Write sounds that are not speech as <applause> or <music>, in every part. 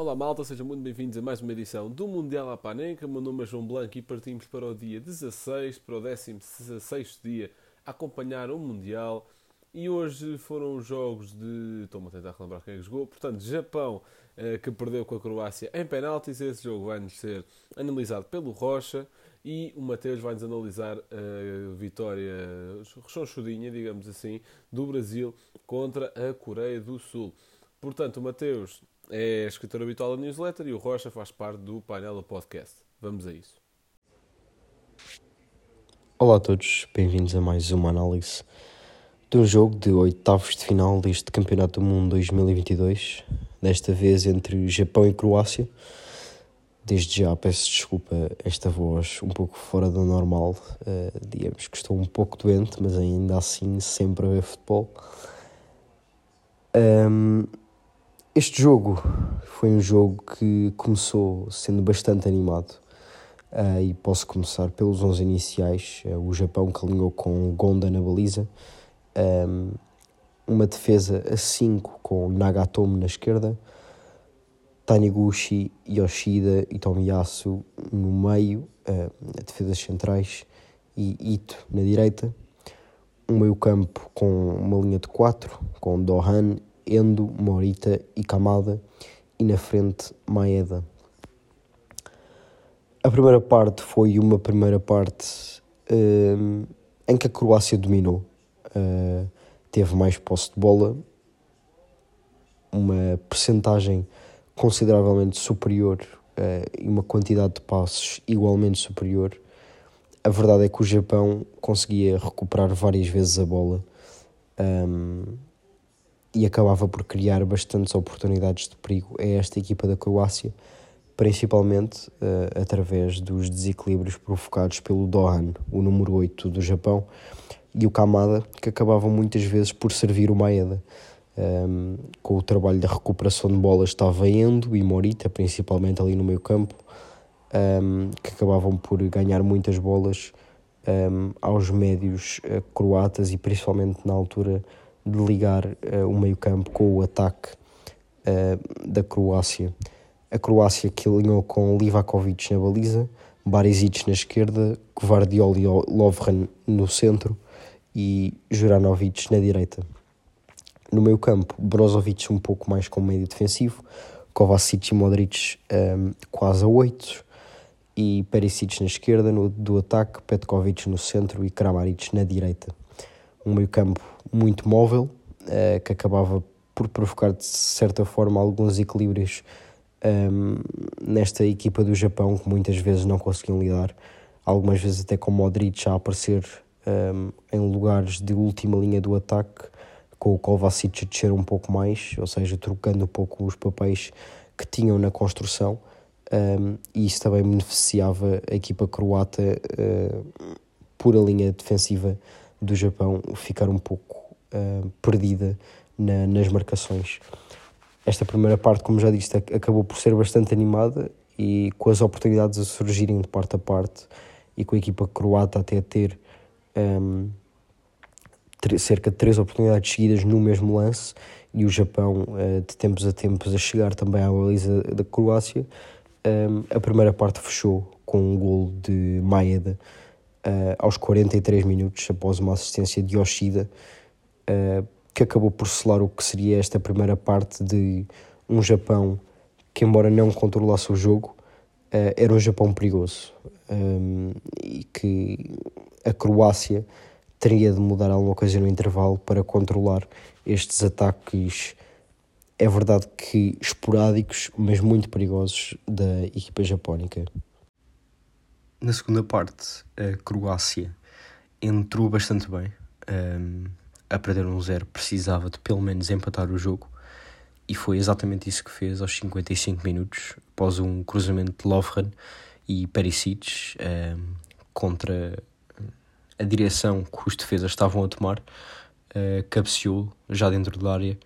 Olá malta, sejam muito bem-vindos a mais uma edição do Mundial à Panenca. Meu nome é João Blanco e partimos para o dia 16, para o 16 dia, a acompanhar o Mundial. E hoje foram os jogos de. Estou-me a tentar relembrar quem é que jogou. Portanto, Japão, eh, que perdeu com a Croácia em penaltis. Esse jogo vai-nos ser analisado pelo Rocha. E o Mateus vai-nos analisar a vitória chonchudinha, digamos assim, do Brasil contra a Coreia do Sul. Portanto, o Mateus é escritor habitual da newsletter e o Rocha faz parte do painel do podcast. Vamos a isso. Olá a todos, bem-vindos a mais uma análise de um jogo de oitavos de final deste Campeonato do Mundo 2022, desta vez entre Japão e Croácia. Desde já peço desculpa esta voz um pouco fora do normal, uh, digamos que estou um pouco doente, mas ainda assim sempre a ver futebol. Um, este jogo foi um jogo que começou sendo bastante animado uh, e posso começar pelos 11 iniciais. Uh, o Japão que alinhou com Gonda na baliza, um, uma defesa a 5 com Nagatomo na esquerda, Taniguchi, Yoshida e Tomiyasu no meio, uh, defesas centrais, e Ito na direita. Um meio campo com uma linha de 4, com Dohan Endo, Morita e Kamada e na frente Maeda. A primeira parte foi uma primeira parte uh, em que a Croácia dominou, uh, teve mais posse de bola, uma percentagem consideravelmente superior uh, e uma quantidade de passos igualmente superior. A verdade é que o Japão conseguia recuperar várias vezes a bola. Um, e acabava por criar bastantes oportunidades de perigo a esta equipa da Croácia, principalmente uh, através dos desequilíbrios provocados pelo Dohan, o número 8 do Japão, e o Kamada, que acabavam muitas vezes por servir o Maeda. Um, ehm, com o trabalho da recuperação de bolas estava Endo e Morita, principalmente ali no meio campo, um, ehm, que acabavam por ganhar muitas bolas um, ehm, aos médios uh, croatas e principalmente na altura de ligar uh, o meio-campo com o ataque uh, da Croácia. A Croácia que alinhou com Livakovic na baliza, Barisic na esquerda, Gvardiol e Lovren no centro e Juranovic na direita. No meio campo, Brozovic um pouco mais como médio defensivo, Kovacic e Modric um, ehm, quase a 8 e Perisic na esquerda no, do ataque, Petkovic no centro e Kramaric na direita um meio-campo muito móvel, uh, que acabava por provocar de certa forma alguns equilíbrios um, ehm, nesta equipa do Japão que muitas vezes não conseguiam lidar, algumas vezes até com Modric a aparecer um, ehm, em lugares de última linha do ataque, com o Kovacic a descer um pouco mais, ou seja, trocando um pouco os papéis que tinham na construção, um, ehm, e isso também beneficiava a equipa croata uh, por a linha defensiva do Japão ficar um pouco uh, perdida na, nas marcações. Esta primeira parte, como já disse, acabou por ser bastante animada e com as oportunidades a surgirem de parte a parte e com a equipa croata até ter um, cerca de três oportunidades seguidas no mesmo lance e o Japão uh, de tempos a tempos a chegar também à baliza da Croácia. Um, a primeira parte fechou com um gol de Maeda uh, aos 43 minutos, após uma assistência de Yoshida, uh, que acabou por selar o que seria esta primeira parte de um Japão que, embora não controlasse o jogo, uh, era um Japão perigoso um, e que a Croácia teria de mudar alguma coisa no intervalo para controlar estes ataques. É verdade que esporádicos, mas muito perigosos da equipa japónica. Na segunda parte, a Croácia entrou bastante bem. Um, a perder um zero, precisava de pelo menos empatar o jogo. E foi exatamente isso que fez aos 55 minutos, após um cruzamento de Lovren e Perisic um, contra a direção que os defesas estavam a tomar. Uh, cabeceou já dentro da área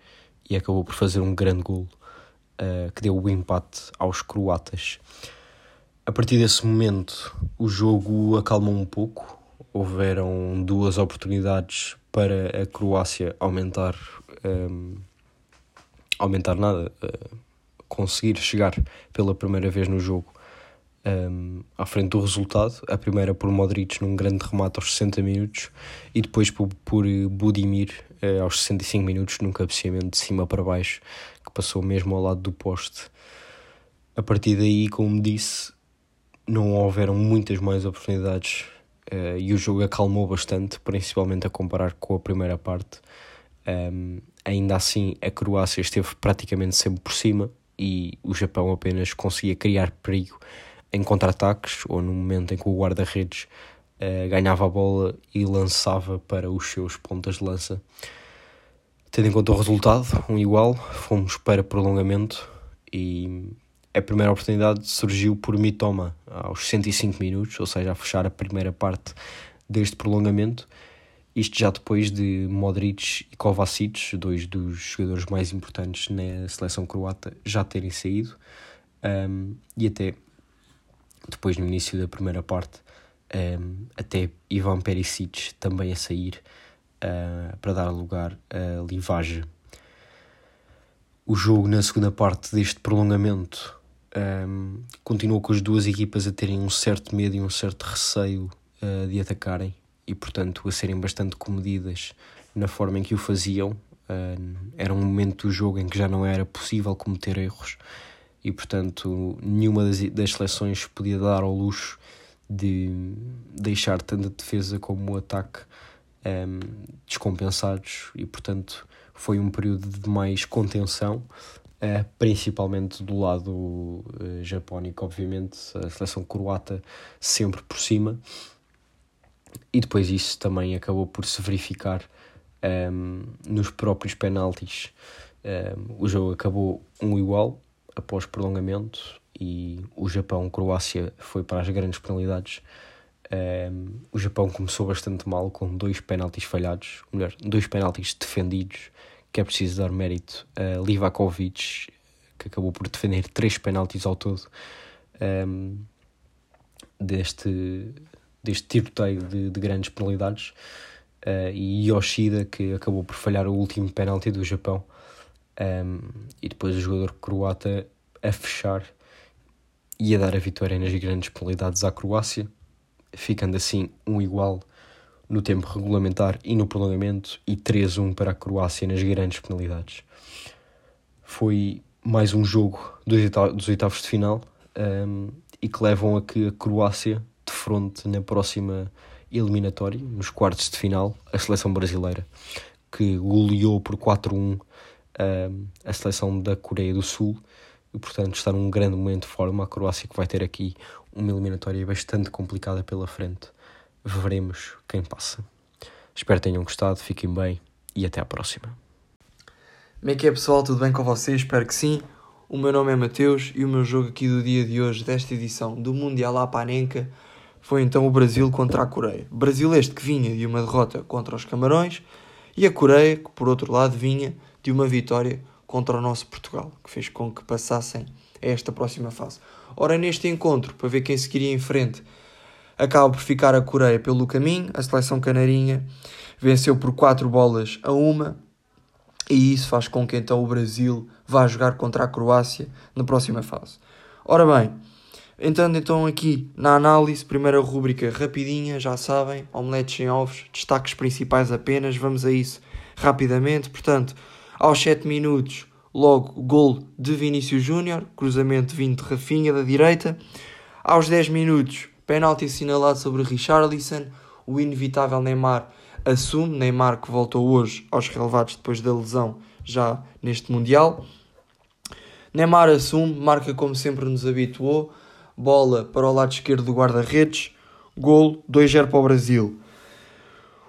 e acabou por fazer um grande gol uh, que deu o empate aos croatas. A partir desse momento, o jogo acalmou um pouco. Houveram duas oportunidades para a Croácia aumentar. Um, aumentar nada. Uh, conseguir chegar pela primeira vez no jogo um, à frente do resultado. A primeira por Modric num grande remate aos 60 minutos e depois por, por Budimir uh, aos 65 minutos num cabeceamento de cima para baixo que passou mesmo ao lado do poste. A partir daí, como disse, não houveram muitas mais oportunidades uh, e o jogo acalmou bastante, principalmente a comparar com a primeira parte. Um, ainda assim, a Croácia esteve praticamente sempre por cima e o Japão apenas conseguia criar perigo em contra-ataques ou no momento em que o guarda-redes uh, ganhava a bola e lançava para os seus pontas de lança. Tendo em conta o resultado, um igual, fomos para prolongamento e a primeira oportunidade surgiu por Mitoma aos 105 minutos, ou seja, a fechar a primeira parte deste prolongamento. Isto já depois de Modric e Kovacic, dois dos jogadores mais importantes na seleção croata, já terem saído. Um, e até depois no início da primeira parte, um, até Ivan Perisic também a sair uh, para dar lugar a Livage. O jogo na segunda parte deste prolongamento um, continuou com as duas equipas a terem um certo medo e um certo receio uh, de atacarem e, portanto, a serem bastante comedidas na forma em que o faziam. Uh, era um momento do jogo em que já não era possível cometer erros e portanto nenhuma das, das seleções podia dar ao luxo de deixar tanto a defesa como o ataque um, descompensados e portanto foi um período de mais contenção uh, principalmente do lado uh, japónico obviamente. A seleção croata sempre por cima. E depois isso também acabou por se verificar um, ehm, nos próprios penaltis. Um, ehm, o jogo acabou um igual após prolongamento e o Japão-Croácia foi para as grandes penalidades. Um, o Japão começou bastante mal com dois penaltis falhados, ou melhor, dois penaltis defendidos, que é preciso dar mérito a Livakovic, que acabou por defender três penaltis ao todo um, deste, deste tiroteio de, de grandes penalidades. Uh, e Yoshida, que acabou por falhar o último penalti do Japão um, e depois o jogador croata a fechar e a dar a vitória nas grandes penalidades à Croácia, ficando assim um igual no tempo regulamentar e no prolongamento e 3-1 para a Croácia nas grandes penalidades. Foi mais um jogo dos oitavos de final um, e que levam a que a Croácia defronte na próxima eliminatória, nos quartos de final, a seleção brasileira, que goleou por 4-1 a seleção da Coreia do Sul e, portanto, está num grande momento de forma. A Croácia que vai ter aqui uma eliminatória bastante complicada pela frente. Veremos quem passa. Espero que tenham gostado, fiquem bem e até à próxima. Como é que é pessoal? Tudo bem com vocês? Espero que sim. O meu nome é Mateus e o meu jogo aqui do dia de hoje, desta edição do Mundial Apanenca, foi então o Brasil contra a Coreia. Brasil este que vinha de uma derrota contra os Camarões e a Coreia que, por outro lado, vinha de uma vitória contra o nosso Portugal, que fez com que passassem a esta próxima fase. Ora, neste encontro, para ver quem seguiria em frente, acaba por ficar a Coreia pelo caminho, a seleção canarinha venceu por 4 bolas a uma, e isso faz com que então o Brasil vá jogar contra a Croácia na próxima fase. Ora bem, entrando então aqui na análise, primeira rúbrica rapidinha, já sabem, omeletes sem ovos, destaques principais apenas, vamos a isso rapidamente, portanto, aos 7 minutos, logo gol de Vinícius Júnior, cruzamento vindo de Rafinha da direita. Aos 10 minutos, penalti assinalado sobre Richarlison. O inevitável Neymar assume. Neymar que voltou hoje aos relevados depois da lesão já neste Mundial. Neymar assume, marca como sempre nos habituou. Bola para o lado esquerdo do guarda-redes. Gol 2-0 para o Brasil.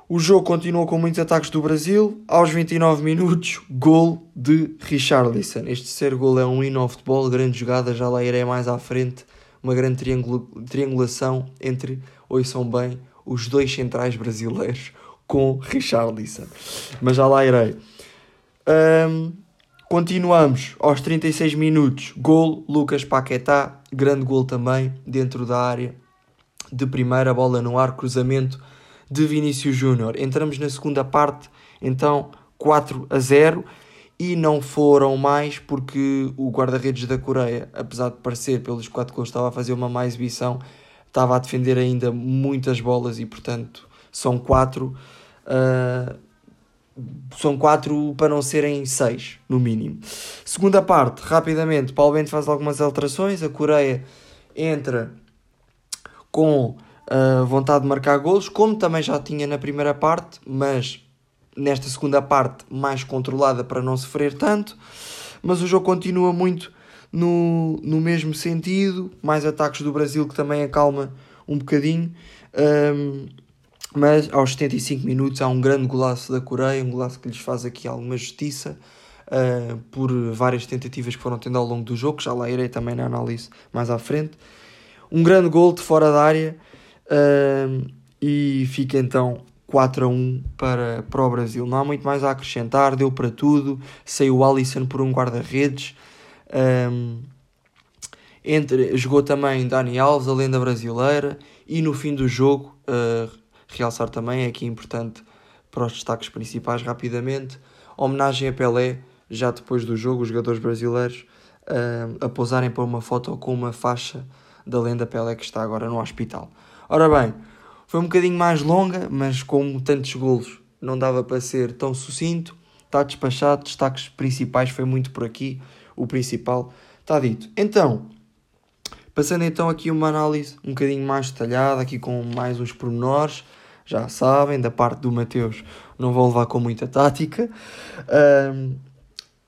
O jogo continuou com muitos ataques do Brasil. Aos 29 minutos, gol de Richarlison. Este terceiro gol é um hino ao futebol, grande jogada, já lá irei mais à frente. Uma grande triangulação entre, ouçam bem, os dois centrais brasileiros com Richarlison. Mas já lá irei. Um, continuamos aos 36 minutos. Gol, Lucas Paquetá. Grande gol também, dentro da área. De primeira, bola no ar, cruzamento de Vinícius Júnior. Entramos na segunda parte, então 4 a 0 e não foram mais porque o guarda-redes da Coreia, apesar de parecer pelos quatro gols estava a fazer uma má exibição, estava a defender ainda muitas bolas e portanto são quatro uh, são quatro para não serem seis no mínimo. Segunda parte, rapidamente, Paulo Bento faz algumas alterações, a Coreia entra com uh, vontade de marcar golos, como também já tinha na primeira parte, mas nesta segunda parte mais controlada para não sofrer tanto, mas o jogo continua muito no, no mesmo sentido, mais ataques do Brasil que também acalma um bocadinho, um, mas aos 75 minutos há um grande golaço da Coreia, um golaço que lhes faz aqui alguma justiça, uh, por várias tentativas que foram tendo ao longo do jogo, já lá irei também na análise mais à frente. Um grande gol de fora da área, uh, e fica então 4 a 1 para, para o Brasil. Não há muito mais a acrescentar, deu para tudo. Saiu o Alisson por um guarda-redes. Um, entre, jogou também Dani Alves, a lenda brasileira. E no fim do jogo, uh, realçar também, é aqui importante para os destaques principais, rapidamente, homenagem a Pelé, já depois do jogo, os jogadores brasileiros uh, a pousarem para uma foto com uma faixa da lenda Pelé que está agora no hospital. Ora bem, foi um bocadinho mais longa, mas como tantos golos não dava para ser tão sucinto, está despachado, destaques principais foi muito por aqui, o principal está dito. Então, passando então aqui uma análise um bocadinho mais detalhada, aqui com mais uns pormenores, já sabem, da parte do Mateus não vou levar com muita tática, um,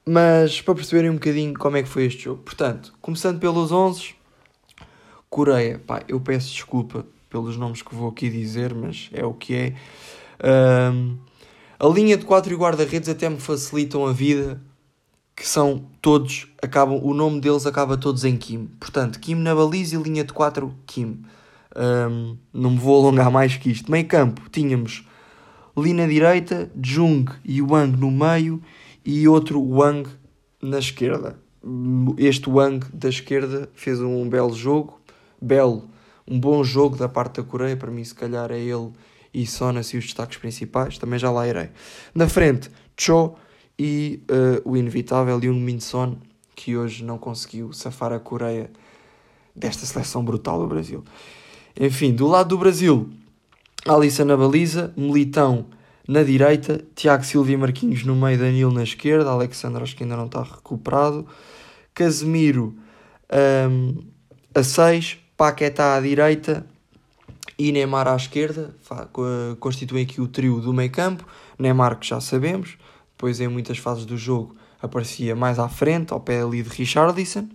mas para perceberem um bocadinho como é que foi este jogo. Portanto, começando pelos 11, Coreia, pá, eu peço desculpa pelos nomes que vou aqui dizer, mas é o que é. Um, a linha de 4 e guarda-redes até me facilitam a vida, que são todos, acabam, o nome deles acaba todos em Kim. Portanto, Kim na baliza e linha de 4, Kim. Um, não me vou alongar mais que isto. Meio campo, tínhamos Lee na direita, Jung e Wang no meio e outro Wang na esquerda. Este Wang da esquerda fez um belo jogo, belo um bom jogo da parte da Coreia, para mim se calhar é ele e Son assim os destaques principais, também já lá irei. Na frente, Cho e uh, o inevitável Jung Min Son, que hoje não conseguiu safar a Coreia desta seleção brutal do Brasil. Enfim, do lado do Brasil, Alisson na baliza, Militão na direita, Tiago Silva e Marquinhos no meio, Danilo na esquerda, Alexandre acho que ainda não está recuperado, Casemiro um, a 6, Paquetá à direita e Neymar à esquerda, constituem aqui o trio do meio campo. Neymar, que já sabemos, depois em muitas fases do jogo aparecia mais à frente, ao pé ali de Richarlison.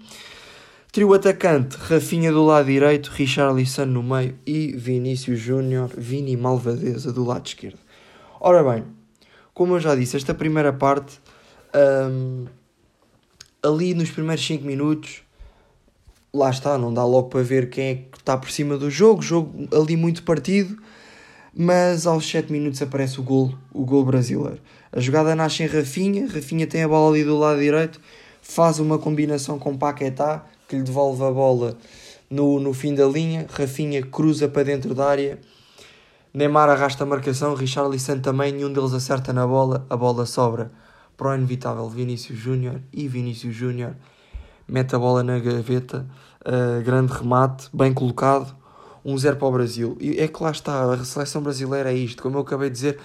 Trio atacante, Rafinha do lado direito, Richarlison no meio e Vinícius Júnior, Vini Malvadeza do lado esquerdo. Ora bem, como eu já disse, esta primeira parte, um, ali nos primeiros 5 minutos, lá está, não dá logo para ver quem é que está por cima do jogo, jogo ali muito partido, mas aos 7 minutos aparece o gol, o gol brasileiro. A jogada nasce em Rafinha, Rafinha tem a bola ali do lado direito, faz uma combinação com Paquetá, que lhe devolve a bola no, no fim da linha, Rafinha cruza para dentro da área, Neymar arrasta a marcação, Richarlison também, nenhum deles acerta na bola, a bola sobra para o inevitável Vinícius Júnior e Vinícius Júnior mete a bola na gaveta, uh, grande remate, bem colocado, 1-0 para o Brasil. E é que lá está, a seleção brasileira é isto, como eu acabei de dizer,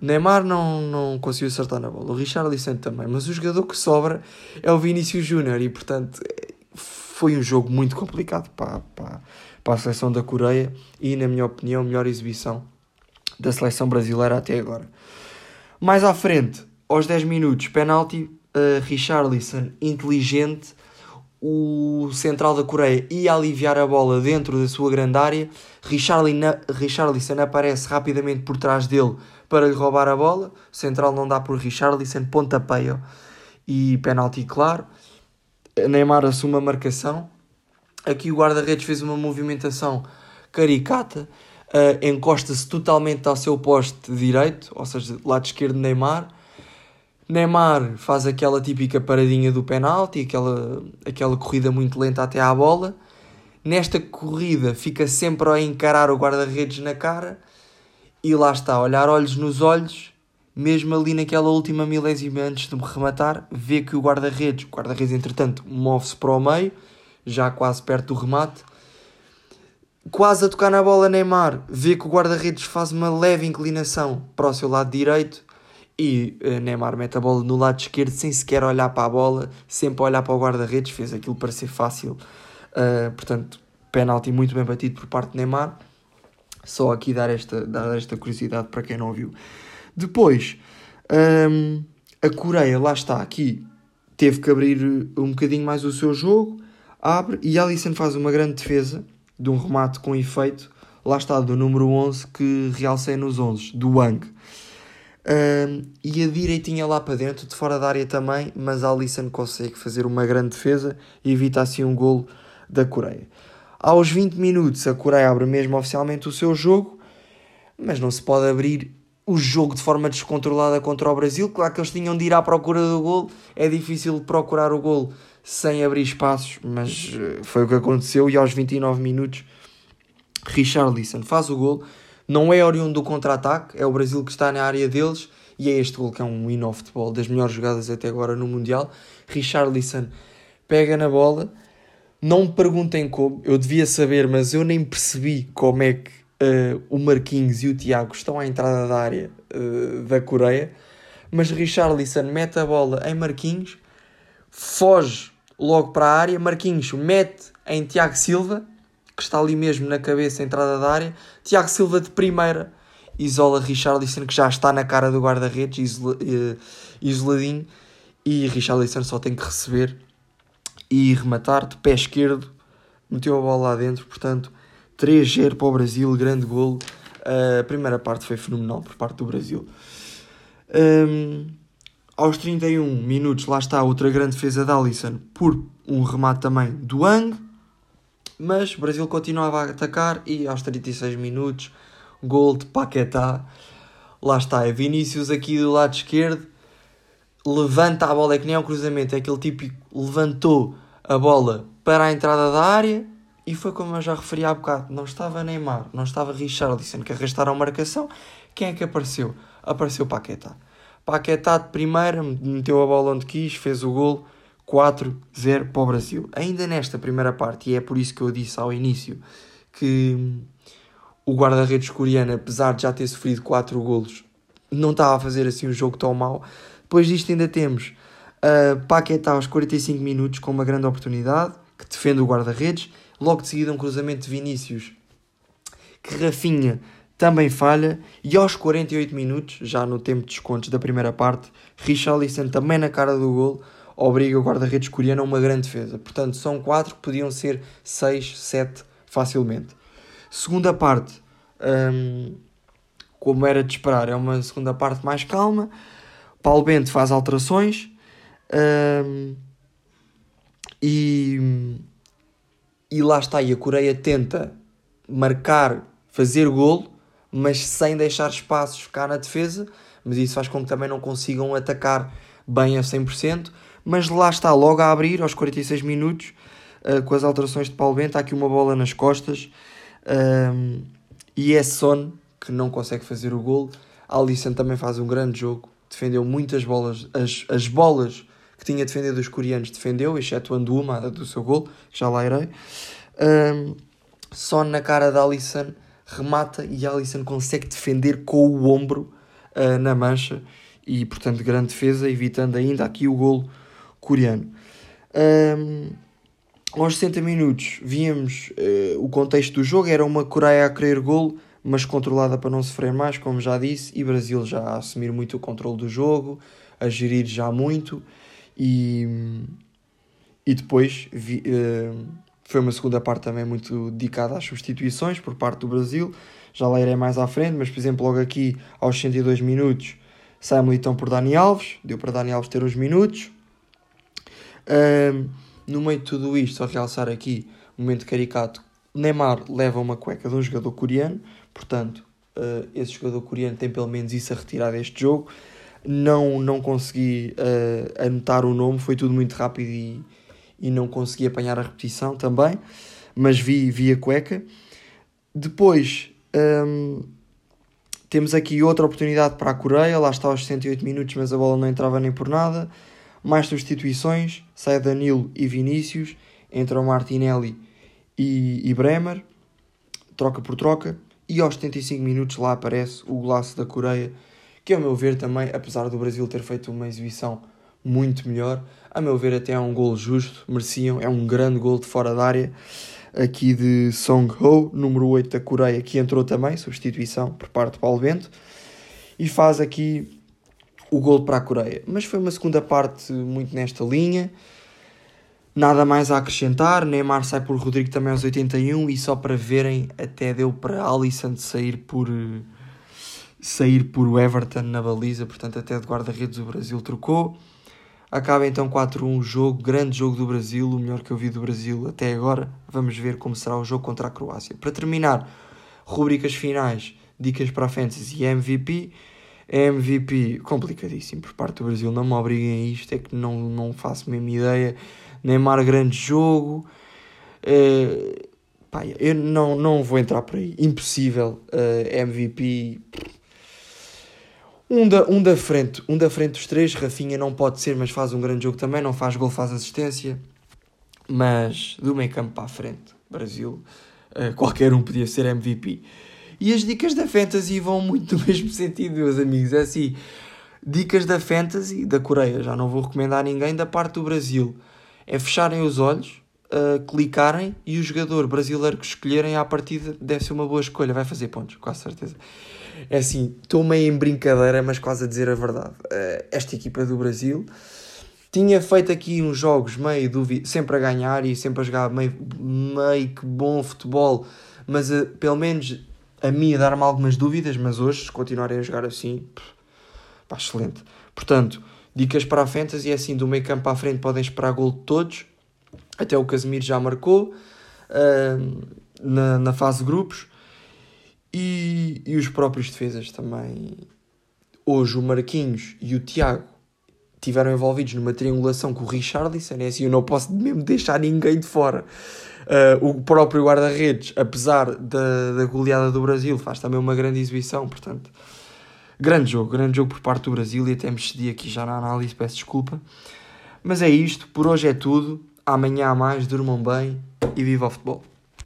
Neymar não, não conseguiu acertar na bola, o Richarlison também, mas o jogador que sobra é o Vinícius Júnior e portanto foi um jogo muito complicado para, para, para a seleção da Coreia e na minha opinião melhor exibição da seleção brasileira até agora. Mais à frente, aos 10 minutos, penalti uh, Richarlison inteligente, o central da Coreia ia aliviar a bola dentro da sua grande área, Richarlison aparece rapidamente por trás dele para lhe roubar a bola, o central não dá por Richarlison, pontapeia e penalti claro, Neymar assume a marcação, aqui o guarda-redes fez uma movimentação caricata, uh, encosta-se totalmente ao seu poste direito, ou seja, lado esquerdo de Neymar, Neymar faz aquela típica paradinha do penalti, aquela, aquela corrida muito lenta até à bola. Nesta corrida fica sempre a encarar o guarda-redes na cara e lá está, olhar olhos nos olhos, mesmo ali naquela última milésima antes de me rematar, vê que o guarda-redes, o guarda-redes entretanto move-se para o meio, já quase perto do remate, quase a tocar na bola Neymar, vê que o guarda-redes faz uma leve inclinação para o seu lado direito e uh, Neymar mete a bola no lado esquerdo sem sequer olhar para a bola, sempre a olhar para o guarda-redes, fez aquilo para ser fácil. Uh, portanto, penalti muito bem batido por parte de Neymar. Só aqui dar esta, dar esta curiosidade para quem não viu. Depois, um, a Coreia, lá está, aqui, teve que abrir um bocadinho mais o seu jogo, abre e Alisson faz uma grande defesa de um remate com efeito, lá está, do número 11 que realcei nos 11, do Wang. Um, e a direitinha lá para dentro, de fora da área também, mas a Alisson consegue fazer uma grande defesa e evita assim um golo da Coreia. Aos 20 minutos, a Coreia abre mesmo oficialmente o seu jogo, mas não se pode abrir o jogo de forma descontrolada contra o Brasil. Claro que eles tinham de ir à procura do gol, é difícil procurar o gol sem abrir espaços, mas eh, foi o que aconteceu. E aos 29 minutos, Richarlison faz o gol não é oriundo do contra-ataque, é o Brasil que está na área deles e é este gol que é um hino ao futebol, das melhores jogadas até agora no Mundial. Richarlison pega na bola, não me perguntem como, eu devia saber, mas eu nem percebi como é que uh, o Marquinhos e o Tiago estão à entrada da área uh, da Coreia, mas Richarlison mete a bola em Marquinhos, foge logo para a área, Marquinhos mete em Tiago Silva que está ali mesmo na cabeça, entrada da área. Tiago Silva de primeira, isola Richarlison, que já está na cara do guarda-redes, isola, uh, isoladinho. E Richarlison só tem que receber e rematar de pé esquerdo. Meteu a bola lá dentro, portanto, 3-0 para o Brasil, grande golo. Uh, a primeira parte foi fenomenal por parte do Brasil. Um, aos 31 minutos, lá está outra grande defesa de Alisson por um remate também do Ang mas o Brasil continuava a atacar e aos 36 minutos, gol de Paquetá. Lá está, é Vinícius aqui do lado esquerdo, levanta a bola, é que nem é um cruzamento, é aquele típico, levantou a bola para a entrada da área e foi como eu já referi há bocado, não estava Neymar, não estava Richarlison que arrastaram a marcação, quem é que apareceu? Apareceu Paquetá. Paquetá de primeira, meteu a bola onde quis, fez o gol 4-0 para o Brasil. Ainda nesta primeira parte, e é por isso que eu disse ao início que o guarda-redes coreano, apesar de já ter sofrido 4 golos, não estava a fazer assim um jogo tão mau. Depois disto ainda temos uh, Paquetá aos 45 minutos com uma grande oportunidade, que defende o guarda-redes. Logo de seguida um cruzamento de Vinícius, que Rafinha também falha. E aos 48 minutos, já no tempo de descontos da primeira parte, Richarlison também na cara do gol obriga o guarda-redes coreano a uma grande defesa. Portanto, são quatro que podiam ser seis, sete facilmente. Segunda parte, hum, como era de esperar, é uma segunda parte mais calma. Paulo Bento faz alterações hum, e, e lá está. E a Coreia tenta marcar, fazer golo, mas sem deixar espaços cá na defesa. Mas isso faz com que também não consigam atacar bem a 100% mas lá está, logo a abrir, aos 46 minutos, uh, com as alterações de Paulo Bento, há aqui uma bola nas costas, um, e é Son que não consegue fazer o gol. Alisson também faz um grande jogo, defendeu muitas bolas, as, as bolas que tinha defendido os coreanos defendeu, excetuando uma do seu gol, já lá irei. Um, Son na cara de Alisson remata e Alisson consegue defender com o ombro uh, na mancha e portanto grande defesa, evitando ainda aqui o golo coreano. Um, aos 60 minutos víamos uh, o contexto do jogo, era uma Coreia a querer golo, mas controlada para não sofrer mais, como já disse, e Brasil já a assumir muito o controle do jogo, a gerir já muito, e, e depois vi, uh, foi uma segunda parte também muito dedicada às substituições por parte do Brasil, já lá irei mais à frente, mas por exemplo logo aqui aos 102 minutos sai Militão por Dani Alves, deu para Dani Alves ter os minutos, um, no meio de tudo isto, só realçar aqui um momento caricato: Neymar leva uma cueca de um jogador coreano, portanto, uh, esse jogador coreano tem pelo menos isso a retirar deste jogo. Não, não consegui uh, anotar o nome, foi tudo muito rápido e, e não consegui apanhar a repetição também, mas vi, vi a cueca. Depois, um, Temos aqui outra oportunidade para a Coreia, lá está aos 68 minutos, mas a bola não entrava nem por nada. Mais substituições, sai Danilo e Vinícius, entram Martinelli e, e Bremer, troca por troca, e aos 75 minutos lá aparece o golaço da Coreia, que a meu ver também, apesar do Brasil ter feito uma exibição muito melhor, a meu ver até é um gol justo, mereciam, é um grande gol de fora da área, aqui de Song Ho, número 8 da Coreia, que entrou também, substituição por parte de Paulo Bento, e faz aqui o gol para a Coreia. Mas foi uma segunda parte muito nesta linha, nada mais a acrescentar. Neymar sai por Rodrigo também aos 81, e só para verem, até deu para Alisson sair por. Sair por Everton na baliza, portanto, até de guarda-redes o Brasil trocou. Acaba então 4-1 o jogo, grande jogo do Brasil, o melhor que eu vi do Brasil até agora. Vamos ver como será o jogo contra a Croácia. Para terminar, rubricas finais, dicas para a Fantasy e MVP. MVP complicadíssimo por parte do Brasil, não me obriguem a isto, é que não, não faço mesmo ideia. Neymar, grande jogo. Uh, pá, eu não, não vou entrar por aí, impossível. Uh, MVP um da, um da frente, um da frente dos três, Rafinha não pode ser, mas faz um grande jogo também, não faz gol, faz assistência. Mas do meio campo para a frente, Brasil, uh, qualquer um podia ser MVP. E as dicas da Fantasy vão muito no <laughs> mesmo sentido, meus amigos. É assim, dicas da Fantasy, da Coreia, já não vou recomendar a ninguém, da parte do Brasil. É fecharem os olhos, uh, clicarem e o jogador brasileiro que escolherem à partida deve ser uma boa escolha, vai fazer pontos, quase certeza. É assim, estou meio em brincadeira, mas quase a dizer a verdade. Uh, esta equipa do Brasil tinha feito aqui uns jogos meio duvido, sempre a ganhar e sempre a jogar meio, meio que bom futebol, mas uh, pelo menos a mim a dar-me algumas dúvidas, mas hoje, se continuarem a jogar assim, pá, excelente. Portanto, dicas para a Fantasy é assim, do meio campo à frente podem esperar gol de todos, até o Casemiro já marcou uh, na, na fase de grupos. E, e os próprios defesas também. Hoje o Marquinhos e o Tiago tiveram envolvidos numa triangulação com o Richarlison, é assim, eu não posso mesmo deixar ninguém de fora. Uh, o próprio guarda-redes, apesar da, da goleada do Brasil, faz também uma grande exibição, portanto, grande jogo, grande jogo por parte do Brasil e até me excedi aqui já na análise, peço desculpa. Mas é isto, por hoje é tudo. Amanhã há mais, durmam bem e viva o futebol.